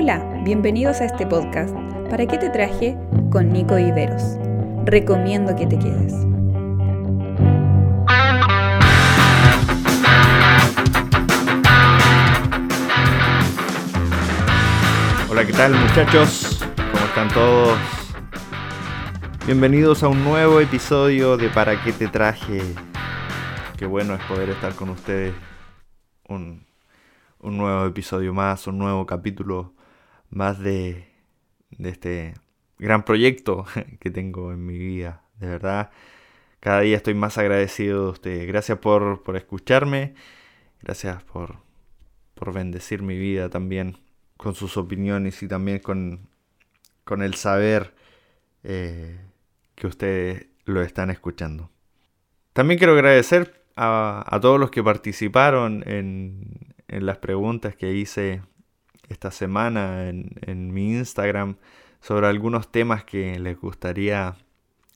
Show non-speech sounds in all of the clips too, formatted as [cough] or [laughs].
Hola, bienvenidos a este podcast. ¿Para qué te traje? Con Nico Viveros. Recomiendo que te quedes. Hola, ¿qué tal muchachos? ¿Cómo están todos? Bienvenidos a un nuevo episodio de ¿Para qué te traje? Qué bueno es poder estar con ustedes un, un nuevo episodio más, un nuevo capítulo más de, de este gran proyecto [laughs] que tengo en mi vida. De verdad, cada día estoy más agradecido de ustedes. Gracias por, por escucharme, gracias por, por bendecir mi vida también con sus opiniones y también con, con el saber eh, que ustedes lo están escuchando. También quiero agradecer a, a todos los que participaron en, en, las preguntas que hice esta semana en, mi Instagram sobre algunos temas que les gustaría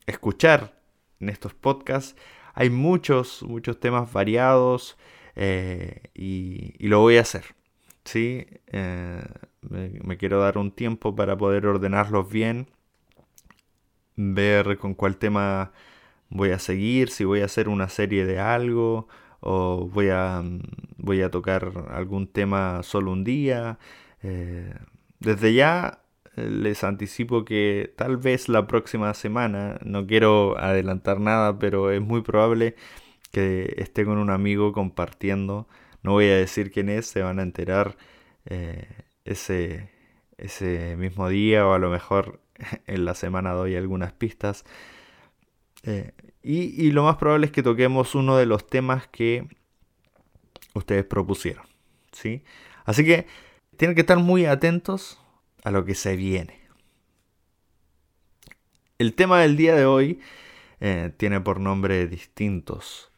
escuchar en estos podcasts. Hay muchos, muchos temas variados eh, y, lo voy a hacer. ¿sí? Eh, me, me, quiero dar un tiempo para poder ordenarlos bien, ver con cuál tema voy a seguir, si voy a hacer una serie de algo o voy a, voy a tocar algún tema solo un día. Eh, desde ya les anticipo que tal vez la próxima semana, no quiero adelantar nada, pero es muy probable que esté con un amigo compartiendo. No voy a decir quién es, se van a enterar eh, ese, ese mismo día o a lo mejor [laughs] en la semana doy algunas pistas. Eh, y, y, lo más probable es que toquemos uno de los temas que ustedes propusieron. ¿sí? Así que tienen que estar muy atentos a lo que se viene. El tema del día de hoy eh, tiene por nombre distintos.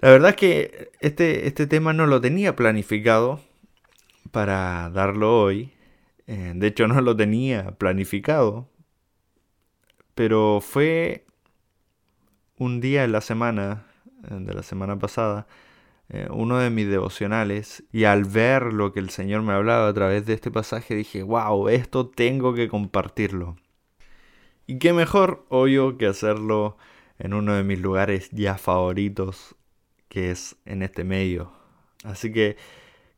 La verdad es que este, este tema no lo tenía planificado para darlo hoy. Eh, de hecho [laughs] no lo tenía planificado. Pero fue un día en la semana, eh, de la semana pasada, eh, uno de mis devocionales y al ver lo que el Señor me hablaba a través de este pasaje dije, wow, esto tengo que compartirlo. Y qué mejor, obvio, que hacerlo en uno de mis lugares ya favoritos, que es en este medio. Así que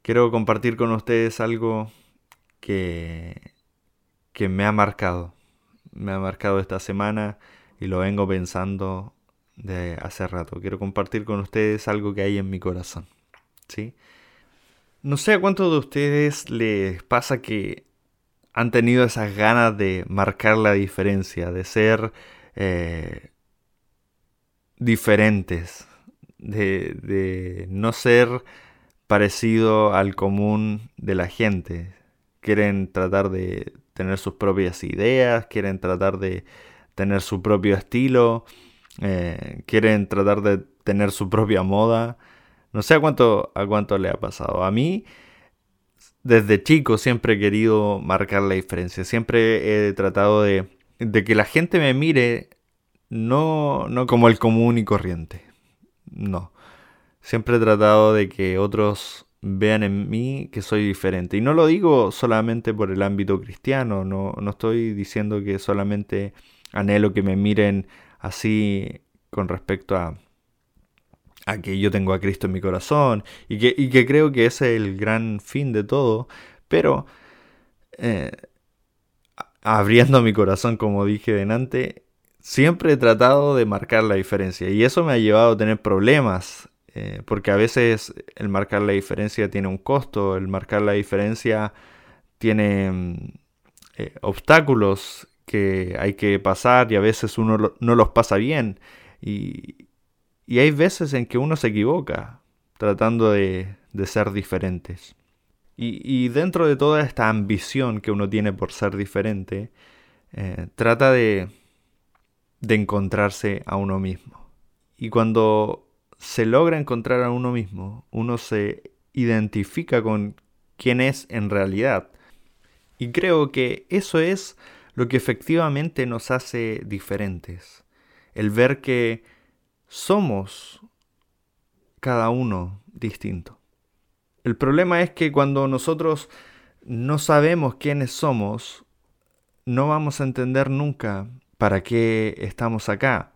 quiero compartir con ustedes algo que, que me ha marcado. Me ha marcado esta semana y lo vengo pensando de hace rato. Quiero compartir con ustedes algo que hay en mi corazón. ¿sí? No sé a cuántos de ustedes les pasa que han tenido esas ganas de marcar la diferencia, de ser eh, diferentes, de, de no ser parecido al común de la gente. Quieren tratar de tener sus propias ideas, quieren tratar de tener su propio estilo, eh, quieren tratar de tener su propia moda. No sé a cuánto, a cuánto le ha pasado. A mí, desde chico, siempre he querido marcar la diferencia. Siempre he tratado de, de que la gente me mire no, no como el común y corriente. No. Siempre he tratado de que otros vean en mí que soy diferente. Y no lo digo solamente por el ámbito cristiano, no, no estoy diciendo que solamente anhelo que me miren así con respecto a, que yo tengo a Cristo en mi corazón y que, y que creo que ese es el gran fin de todo, pero eh, abriendo mi corazón, como dije delante, siempre he tratado de marcar la diferencia y eso me ha llevado a tener problemas. Eh, porque a veces el marcar la diferencia tiene un costo, el marcar la diferencia tiene mm, eh, obstáculos que hay que pasar y a veces uno no los pasa bien. Y, y hay veces en que uno se equivoca tratando de, de ser diferentes. Y, y, dentro de toda esta ambición que uno tiene por ser diferente, eh, trata de, de encontrarse a uno mismo. Y cuando se logra encontrar a uno mismo, uno se identifica con quién es en realidad. Y creo que eso es lo que efectivamente nos hace diferentes. El ver que somos cada uno distinto. El problema es que cuando nosotros no sabemos quiénes somos, no vamos a entender nunca para qué estamos acá.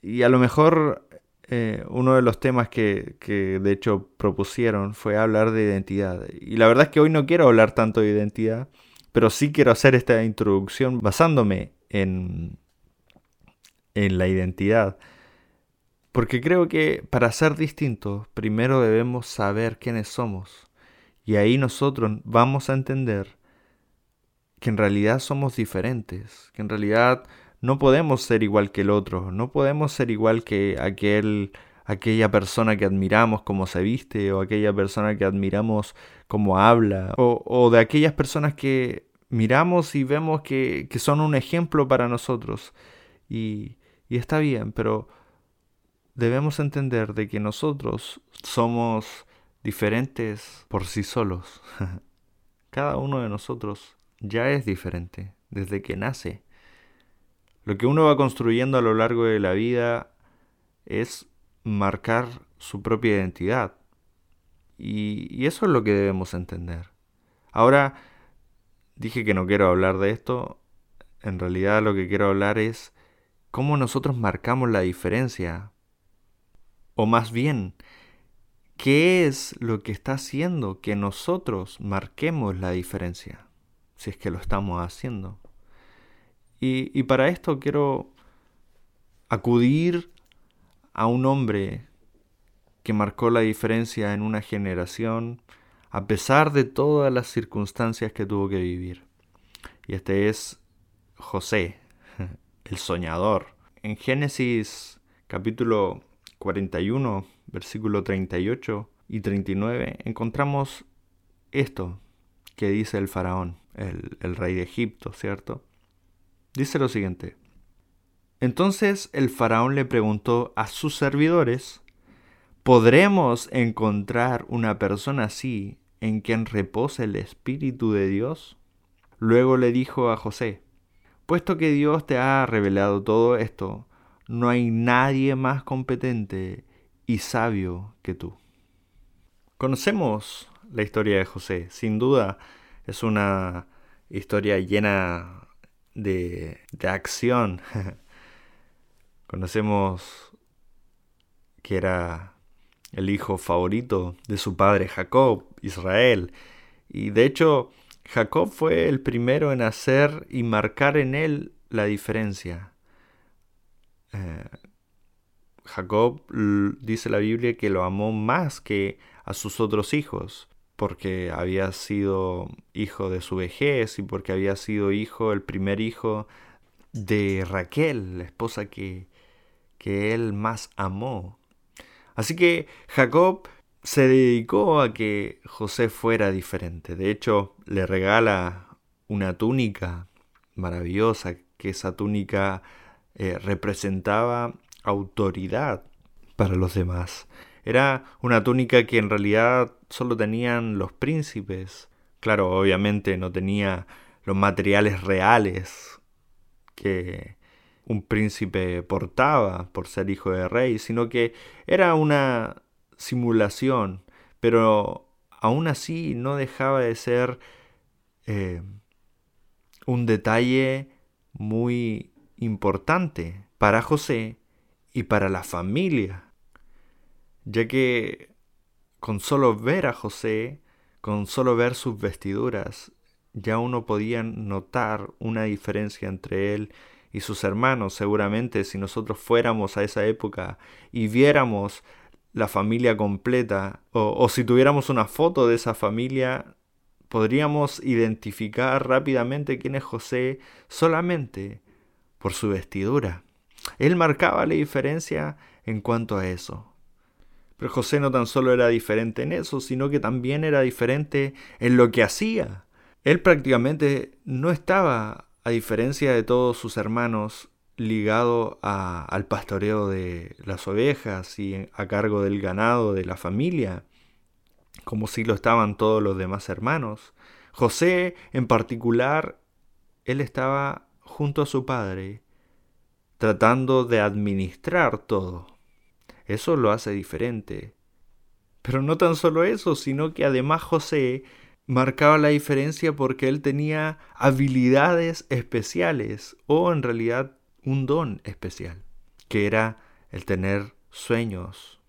Y a lo mejor eh, uno de los temas que, que, de hecho propusieron fue hablar de identidad. Y la verdad es que hoy no quiero hablar tanto de identidad, pero sí quiero hacer esta introducción basándome en, en la identidad. Porque creo que para ser distintos, primero debemos saber quiénes somos. Y ahí nosotros vamos a entender que en realidad somos diferentes, que en realidad no podemos ser igual que el otro, no podemos ser igual que aquel, aquella persona que admiramos como se viste, o aquella persona que admiramos como habla, o, de aquellas personas que miramos y vemos que, que son un ejemplo para nosotros. Y, y está bien, pero debemos entender de que nosotros somos diferentes por sí solos. [laughs] Cada uno de nosotros ya es diferente desde que nace. Lo que uno va construyendo a lo largo de la vida es marcar su propia identidad. Y, eso es lo que debemos entender. Ahora, dije que no quiero hablar de esto. En realidad lo que quiero hablar es cómo nosotros marcamos la diferencia. O más bien, ¿qué es lo que está haciendo que nosotros marquemos la diferencia? Si es que lo estamos haciendo. Y, para esto quiero acudir a un hombre que marcó la diferencia en una generación a pesar de todas las circunstancias que tuvo que vivir. Y este es José, [laughs] el soñador. En Génesis capítulo 41, versículo 38 y 39, encontramos esto que dice el faraón, el, el rey de Egipto, ¿cierto? Dice lo siguiente. Entonces el faraón le preguntó a sus servidores, ¿podremos encontrar una persona así en quien repose el Espíritu de Dios? Luego le dijo a José, puesto que Dios te ha revelado todo esto, no hay nadie más competente y sabio que tú. Conocemos la historia de José, sin duda es una historia llena de, acción. [laughs] Conocemos que era el hijo favorito de su padre Jacob, Israel. Y de hecho, Jacob fue el primero en hacer y marcar en él la diferencia. Eh, Jacob dice la Biblia que lo amó más que a sus otros hijos porque había sido hijo de su vejez y porque había sido hijo, el primer hijo de Raquel, la esposa que, que él más amó. Así que Jacob se dedicó a que José fuera diferente. De hecho, le regala una túnica maravillosa, que esa túnica eh, representaba autoridad para los demás. Era una túnica que en realidad solo tenían los príncipes. Claro, obviamente no tenía los materiales reales que un príncipe portaba por ser hijo de rey, sino que era una simulación, pero aún así no dejaba de ser eh, un detalle muy importante para José y para la familia ya que con solo ver a José, con solo ver sus vestiduras, ya uno podía notar una diferencia entre él y sus hermanos. Seguramente si nosotros fuéramos a esa época y viéramos la familia completa, o si tuviéramos una foto de esa familia, podríamos identificar rápidamente quién es José solamente por su vestidura. Él marcaba la diferencia en cuanto a eso. Pero José no tan solo era diferente en eso, sino que también era diferente en lo que hacía. Él prácticamente no estaba, a diferencia de todos sus hermanos, ligado al pastoreo de las ovejas y a cargo del ganado de la familia, como si lo estaban todos los demás hermanos. José, en particular, él estaba junto a su padre, tratando de administrar todo. Eso lo hace diferente. Pero no tan solo eso, sino que además José marcaba la diferencia porque él tenía habilidades especiales o en realidad un don especial, que era el tener sueños.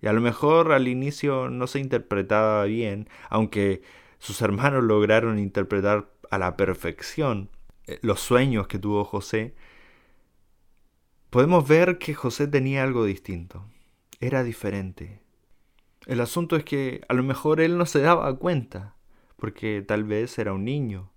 Y a lo mejor al inicio no se interpretaba bien, aunque sus hermanos lograron interpretar a la perfección eh, los sueños que tuvo José, podemos ver que José tenía algo distinto, era diferente. El asunto es que a lo mejor él no se daba cuenta, porque tal vez era un niño,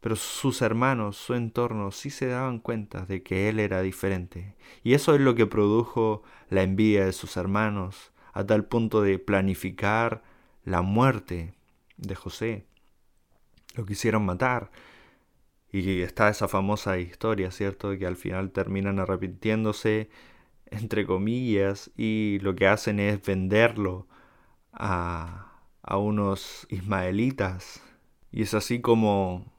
pero sus hermanos, su entorno, sí se daban cuenta de que él era diferente. Y eso es lo que produjo la envidia de sus hermanos, a tal punto de planificar la muerte de José. Lo quisieron matar. Y está esa famosa historia, ¿cierto? Que al final terminan arrepintiéndose, entre comillas, y lo que hacen es venderlo a a unos ismaelitas. Y es así como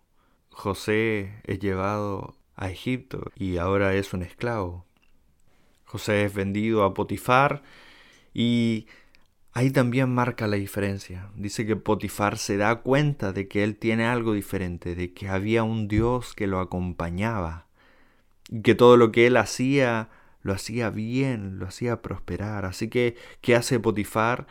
José es llevado a Egipto y ahora es un esclavo. José es vendido a Potifar y ahí también marca la diferencia. Dice que Potifar se da cuenta de que él tiene algo diferente, de que había un Dios que lo acompañaba, y que todo lo que él hacía lo hacía bien, lo hacía prosperar. Así que, ¿qué hace Potifar?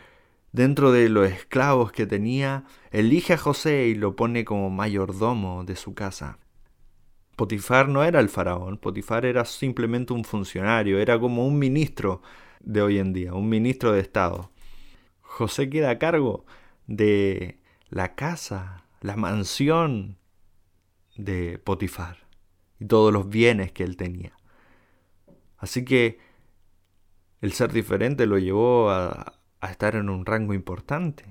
Dentro de los esclavos que tenía, elige a José y lo pone como mayordomo de su casa. Potifar no era el faraón, Potifar era simplemente un funcionario, era como un ministro de hoy en día, un ministro de Estado. José queda a cargo de la casa, la mansión de Potifar y todos los bienes que él tenía. Así que el ser diferente lo llevó a, a estar en un rango importante,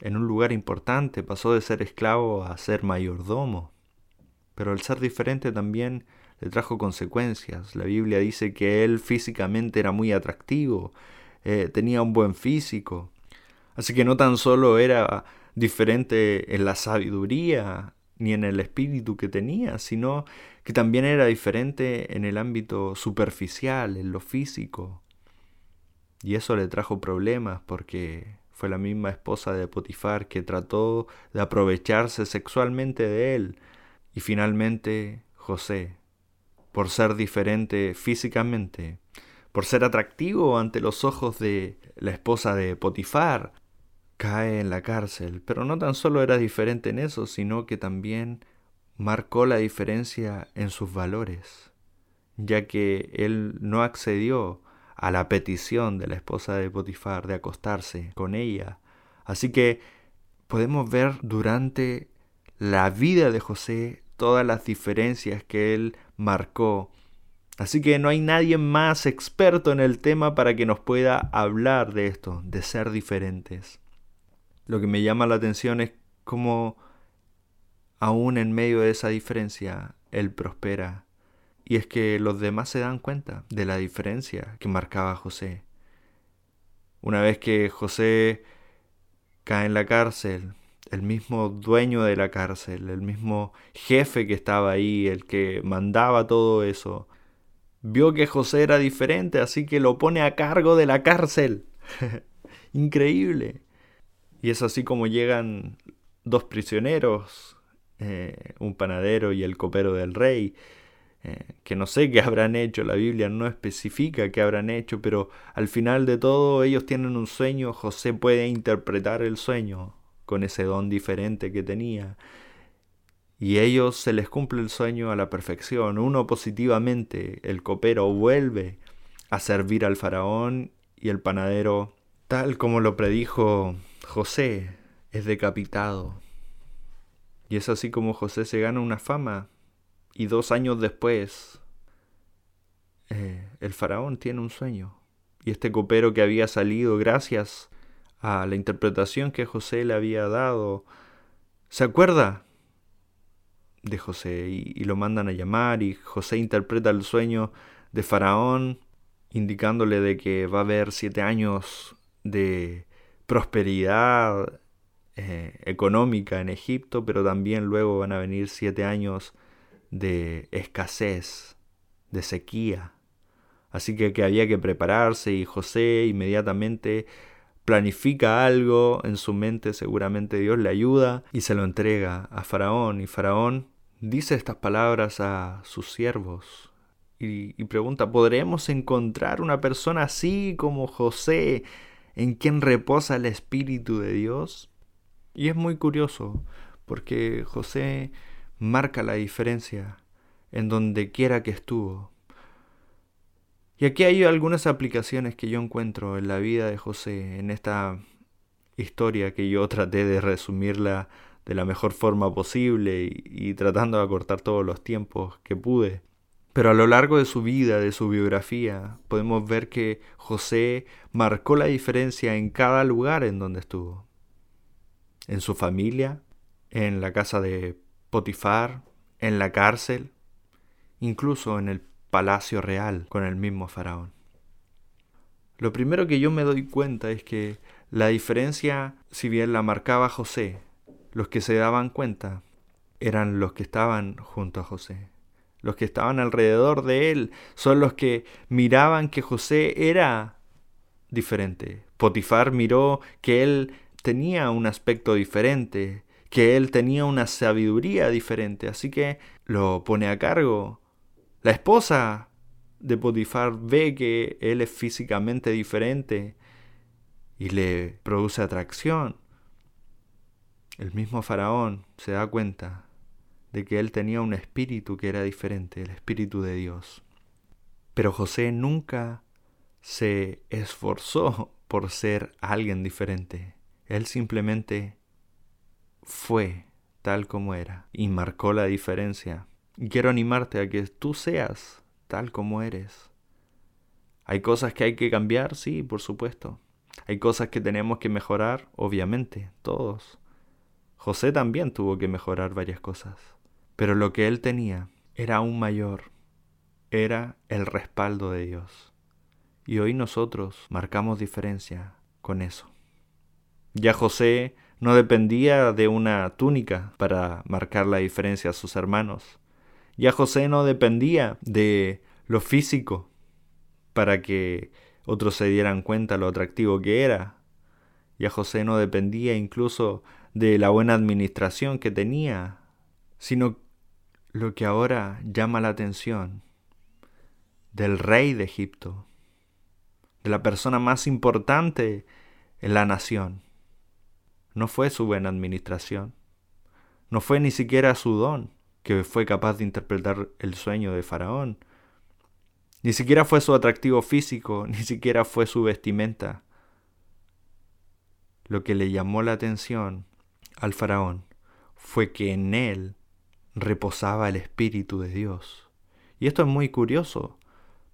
en un lugar importante, pasó de ser esclavo a ser mayordomo. Pero el ser diferente también le trajo consecuencias. La Biblia dice que él físicamente era muy atractivo, eh, tenía un buen físico. Así que no tan solo era diferente en la sabiduría ni en el espíritu que tenía, sino que también era diferente en el ámbito superficial, en lo físico. Y eso le trajo problemas porque fue la misma esposa de Potifar que trató de aprovecharse sexualmente de él. Y finalmente José, por ser diferente físicamente, por ser atractivo ante los ojos de la esposa de Potifar, cae en la cárcel. Pero no tan solo era diferente en eso, sino que también marcó la diferencia en sus valores, ya que él no accedió a la petición de la esposa de Potifar de acostarse con ella. Así que podemos ver durante la vida de José todas las diferencias que él marcó. Así que no hay nadie más experto en el tema para que nos pueda hablar de esto, de ser diferentes. Lo que me llama la atención es cómo aún en medio de esa diferencia, él prospera y es que los demás se dan cuenta de la diferencia que marcaba José. Una vez que José cae en la cárcel, el mismo dueño de la cárcel, el mismo jefe que estaba ahí, el que mandaba todo eso, vio que José era diferente, así que lo pone a cargo de la cárcel. [laughs] Increíble. Y es así como llegan dos prisioneros, eh, un panadero y el copero del rey, eh, que no sé qué [laughs] habrán hecho, la Biblia no especifica qué habrán hecho, pero al final de todo ellos tienen un sueño, José puede interpretar el sueño con ese don diferente que tenía. Y ellos se les cumple el sueño a la perfección. Uno positivamente, el copero vuelve a servir al faraón y el panadero, tal como lo predijo José, es decapitado. Y es así como José se gana una fama y dos años después, eh, el faraón tiene un sueño. Y este copero que había salido gracias a la interpretación que José le había dado, se acuerda de José y, lo mandan a llamar y José interpreta el sueño de Faraón indicándole de que va a haber siete años de prosperidad eh, económica en Egipto, pero también luego van a venir siete años de escasez, de sequía. Así que, que había que prepararse y José inmediatamente planifica algo en su mente, seguramente Dios le ayuda y se lo entrega a Faraón. Y Faraón dice estas palabras a sus siervos y, y pregunta, ¿podremos encontrar una persona así como José en quien reposa el Espíritu de Dios? Y es muy curioso porque José marca la diferencia en donde quiera que estuvo. Y aquí hay algunas aplicaciones que yo encuentro en la vida de José, en esta historia que yo [laughs] traté de resumirla de la mejor forma posible y, tratando de acortar todos los tiempos que pude. Pero a lo largo de su vida, de su biografía, podemos ver que José marcó la diferencia en cada lugar en donde estuvo. En su familia, en la casa de Potifar, en la cárcel, incluso en el palacio real con el mismo faraón. Lo primero que yo me doy cuenta es que la diferencia, si bien la marcaba José, los que se daban cuenta eran los que estaban junto a José. Los que estaban alrededor de él son los que miraban que José era diferente. Potifar miró que él tenía un aspecto diferente, que él tenía una sabiduría diferente, así que lo pone a cargo la esposa de Potifar ve que él es físicamente diferente y le produce atracción. El mismo faraón se da cuenta de que él tenía un espíritu que era diferente, el espíritu de Dios. Pero José nunca se esforzó por ser alguien diferente. Él simplemente fue tal como era y marcó la diferencia quiero animarte a que tú seas tal como eres. Hay cosas que hay que cambiar, sí, por supuesto. Hay cosas que tenemos que mejorar, obviamente, todos. José también tuvo que mejorar varias cosas. Pero lo que él tenía era aún mayor. Era el respaldo de Dios. Y hoy nosotros marcamos diferencia con eso. Ya José no dependía de una túnica para marcar la diferencia a sus hermanos. Ya José no dependía de lo físico para que otros se dieran cuenta lo atractivo que era. Ya José no dependía incluso de la buena administración que tenía, sino lo que ahora llama la atención del rey de Egipto, de la persona más importante en la nación. No fue su buena administración, no fue ni siquiera su don, que fue capaz de interpretar el sueño de Faraón. Ni siquiera fue su atractivo físico, [laughs] ni siquiera fue su vestimenta. Lo que le llamó la atención al faraón fue que en él reposaba el Espíritu de Dios. Y esto es muy curioso,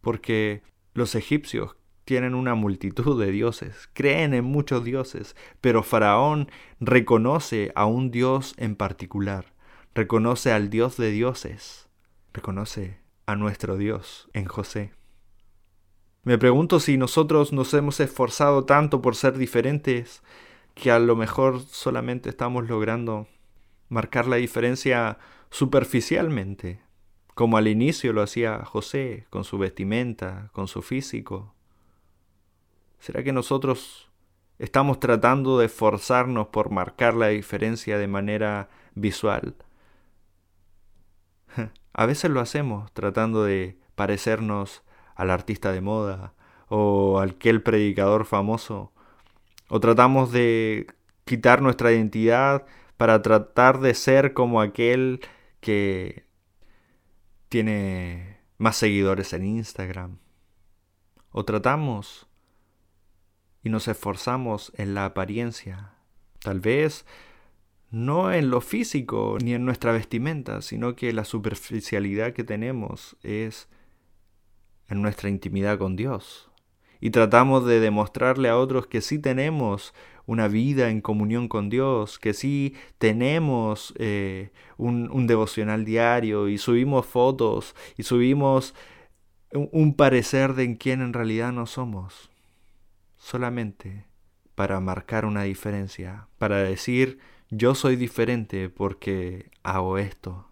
porque los egipcios tienen una multitud de dioses, creen en muchos dioses, pero Faraón reconoce a un dios en particular, reconoce al Dios de dioses, reconoce a nuestro Dios en José. Me pregunto si nosotros nos hemos esforzado tanto por ser diferentes que a lo mejor solamente estamos logrando marcar la diferencia superficialmente, como al inicio lo hacía José, con su vestimenta, con su físico. ¿Será que nosotros estamos tratando de esforzarnos por marcar la diferencia de manera visual? [laughs] A veces lo hacemos tratando de parecernos al artista de moda o al aquel predicador famoso. O tratamos de quitar nuestra identidad para tratar de ser como aquel que tiene más seguidores en Instagram. O tratamos y nos esforzamos en la apariencia. Tal vez no en lo físico ni en nuestra vestimenta, sino que la superficialidad que tenemos es en nuestra intimidad con Dios. Y tratamos de demostrarle a otros que sí tenemos una vida en comunión con Dios, que sí tenemos eh, un, un, devocional diario y subimos fotos y subimos un, parecer de en quién en realidad no somos. Solamente para marcar una diferencia, para decir yo soy diferente porque hago esto.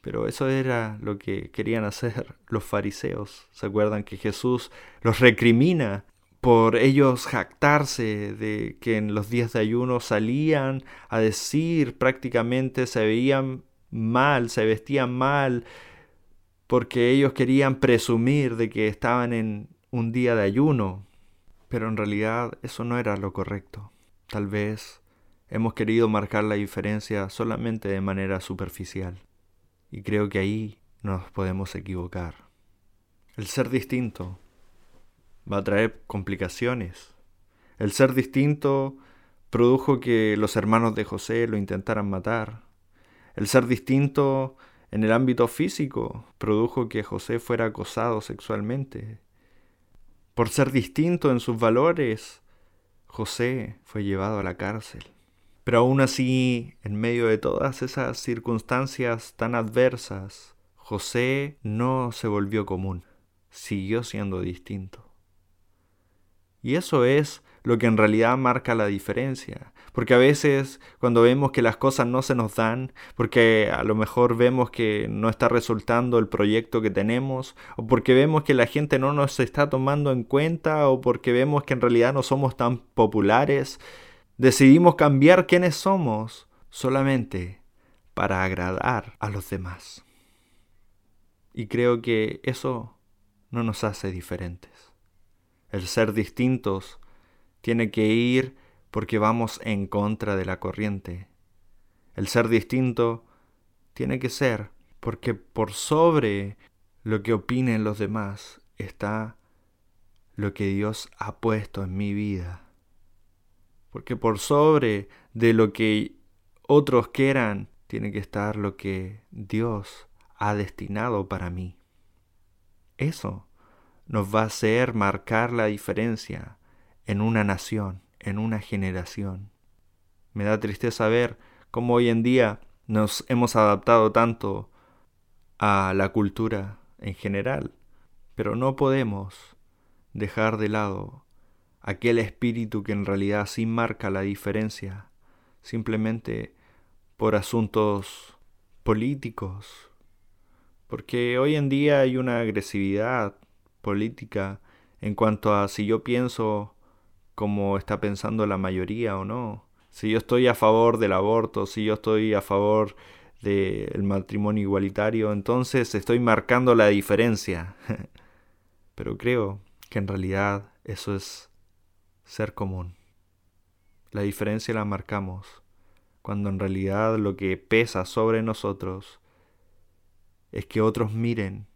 Pero eso era lo que querían hacer [laughs] los fariseos. ¿Se acuerdan que Jesús los recrimina por ellos jactarse de que en los días de ayuno salían a decir prácticamente se veían mal, se vestían mal, porque ellos querían presumir de que estaban en un día de ayuno, pero en realidad eso no era lo correcto. Tal vez hemos querido marcar la diferencia solamente de manera superficial, y creo que ahí nos podemos equivocar. El ser distinto va a traer complicaciones. El ser distinto produjo que los hermanos de José lo intentaran matar. El ser distinto en el ámbito físico produjo que José fuera acosado sexualmente. Por ser distinto en sus valores, José fue llevado a la cárcel. Pero aún así, en medio de todas esas circunstancias tan adversas, José no se volvió común, siguió siendo distinto. Y eso es lo que en realidad marca la diferencia. Porque a veces cuando vemos que las cosas no se nos dan, porque a lo mejor vemos que no está resultando el proyecto que tenemos, o porque vemos que la gente no nos está tomando en cuenta, o porque vemos que en realidad no somos tan populares, decidimos cambiar quiénes somos solamente para agradar a los demás. Y creo que eso no nos hace diferentes. El ser distintos tiene que ir porque vamos en contra de la corriente. El ser distinto tiene que ser porque por sobre lo que opinen los demás está lo que Dios ha puesto en mi vida. Porque por sobre de lo que otros quieran tiene que estar lo que Dios ha destinado para mí. Eso nos va a hacer marcar la diferencia en una nación, en una generación. Me da tristeza ver cómo hoy en día nos hemos adaptado tanto a la cultura en general, pero no podemos dejar de lado aquel espíritu que en realidad sí marca la diferencia, simplemente por asuntos políticos, porque hoy en día hay una agresividad política en cuanto a si yo pienso como está pensando la mayoría o no. Si yo estoy a favor del aborto, si yo estoy a favor del matrimonio igualitario, entonces estoy marcando la diferencia. [laughs] Pero creo que en realidad eso es ser común. La diferencia la marcamos cuando en realidad lo que pesa sobre nosotros es que otros miren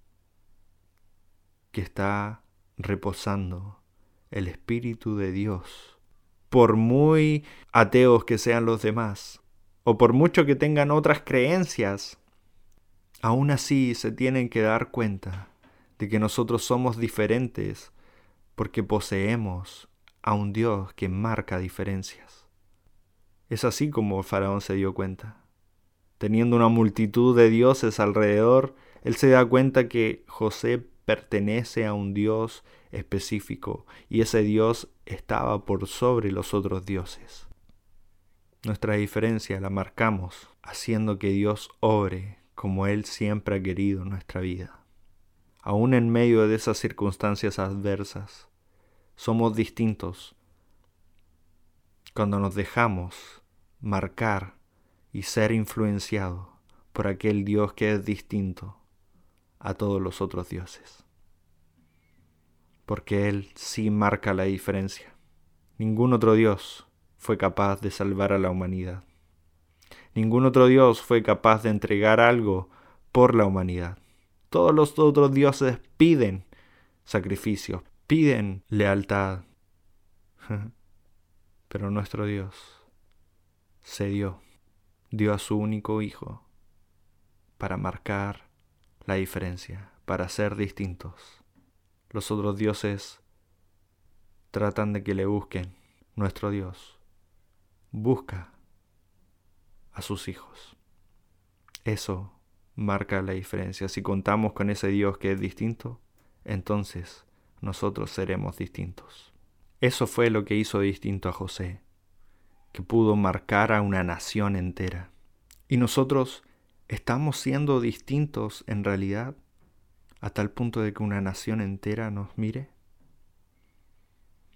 que está reposando el Espíritu de Dios. Por muy ateos que sean los demás, o por mucho que tengan otras creencias, aún así se tienen que dar cuenta de que nosotros somos diferentes porque poseemos a un Dios que marca diferencias. Es así como faraón se dio cuenta. Teniendo una multitud de dioses alrededor, él se da cuenta que José pertenece a un Dios específico y ese Dios estaba por sobre los otros dioses. Nuestra diferencia la marcamos haciendo que Dios obre como Él siempre ha querido en nuestra vida. Aún en medio de esas circunstancias adversas, somos distintos cuando nos dejamos marcar y ser influenciado por aquel Dios que es distinto a todos los otros dioses. Porque Él sí marca la diferencia. Ningún otro Dios fue capaz de salvar a la humanidad. Ningún otro Dios fue capaz de entregar algo por la humanidad. Todos los otros dioses piden sacrificios, piden lealtad. [laughs] Pero nuestro Dios se dio, dio a su único Hijo para marcar la diferencia, para ser distintos. Los otros dioses tratan de que le busquen. Nuestro Dios busca a sus hijos. Eso marca la diferencia. Si contamos con ese Dios que es distinto, entonces nosotros seremos distintos. Eso fue lo que hizo distinto a José, que pudo marcar a una nación entera. Y nosotros ¿Estamos siendo distintos en realidad a tal punto de que una nación entera nos mire?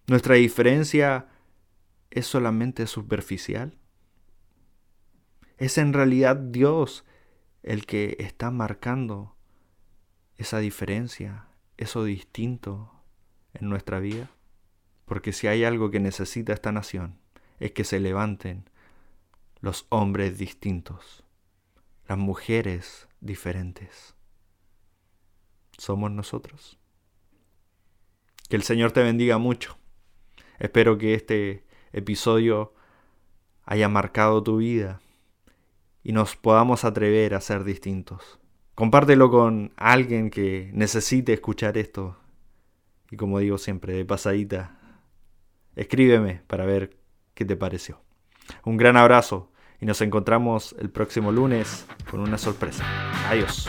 ¿Nuestra diferencia es solamente superficial? ¿Es en realidad Dios el que está marcando esa diferencia, eso distinto en nuestra vida? Porque si hay algo que necesita esta nación, es que se levanten los hombres distintos, las mujeres diferentes. Somos nosotros. Que el Señor te bendiga mucho. Espero que este episodio haya marcado tu vida y nos podamos atrever a ser distintos. Compártelo con alguien que necesite escuchar esto. Y como digo siempre, de pasadita, escríbeme para ver qué te pareció. Un gran abrazo y nos encontramos el próximo lunes con una sorpresa. Adiós.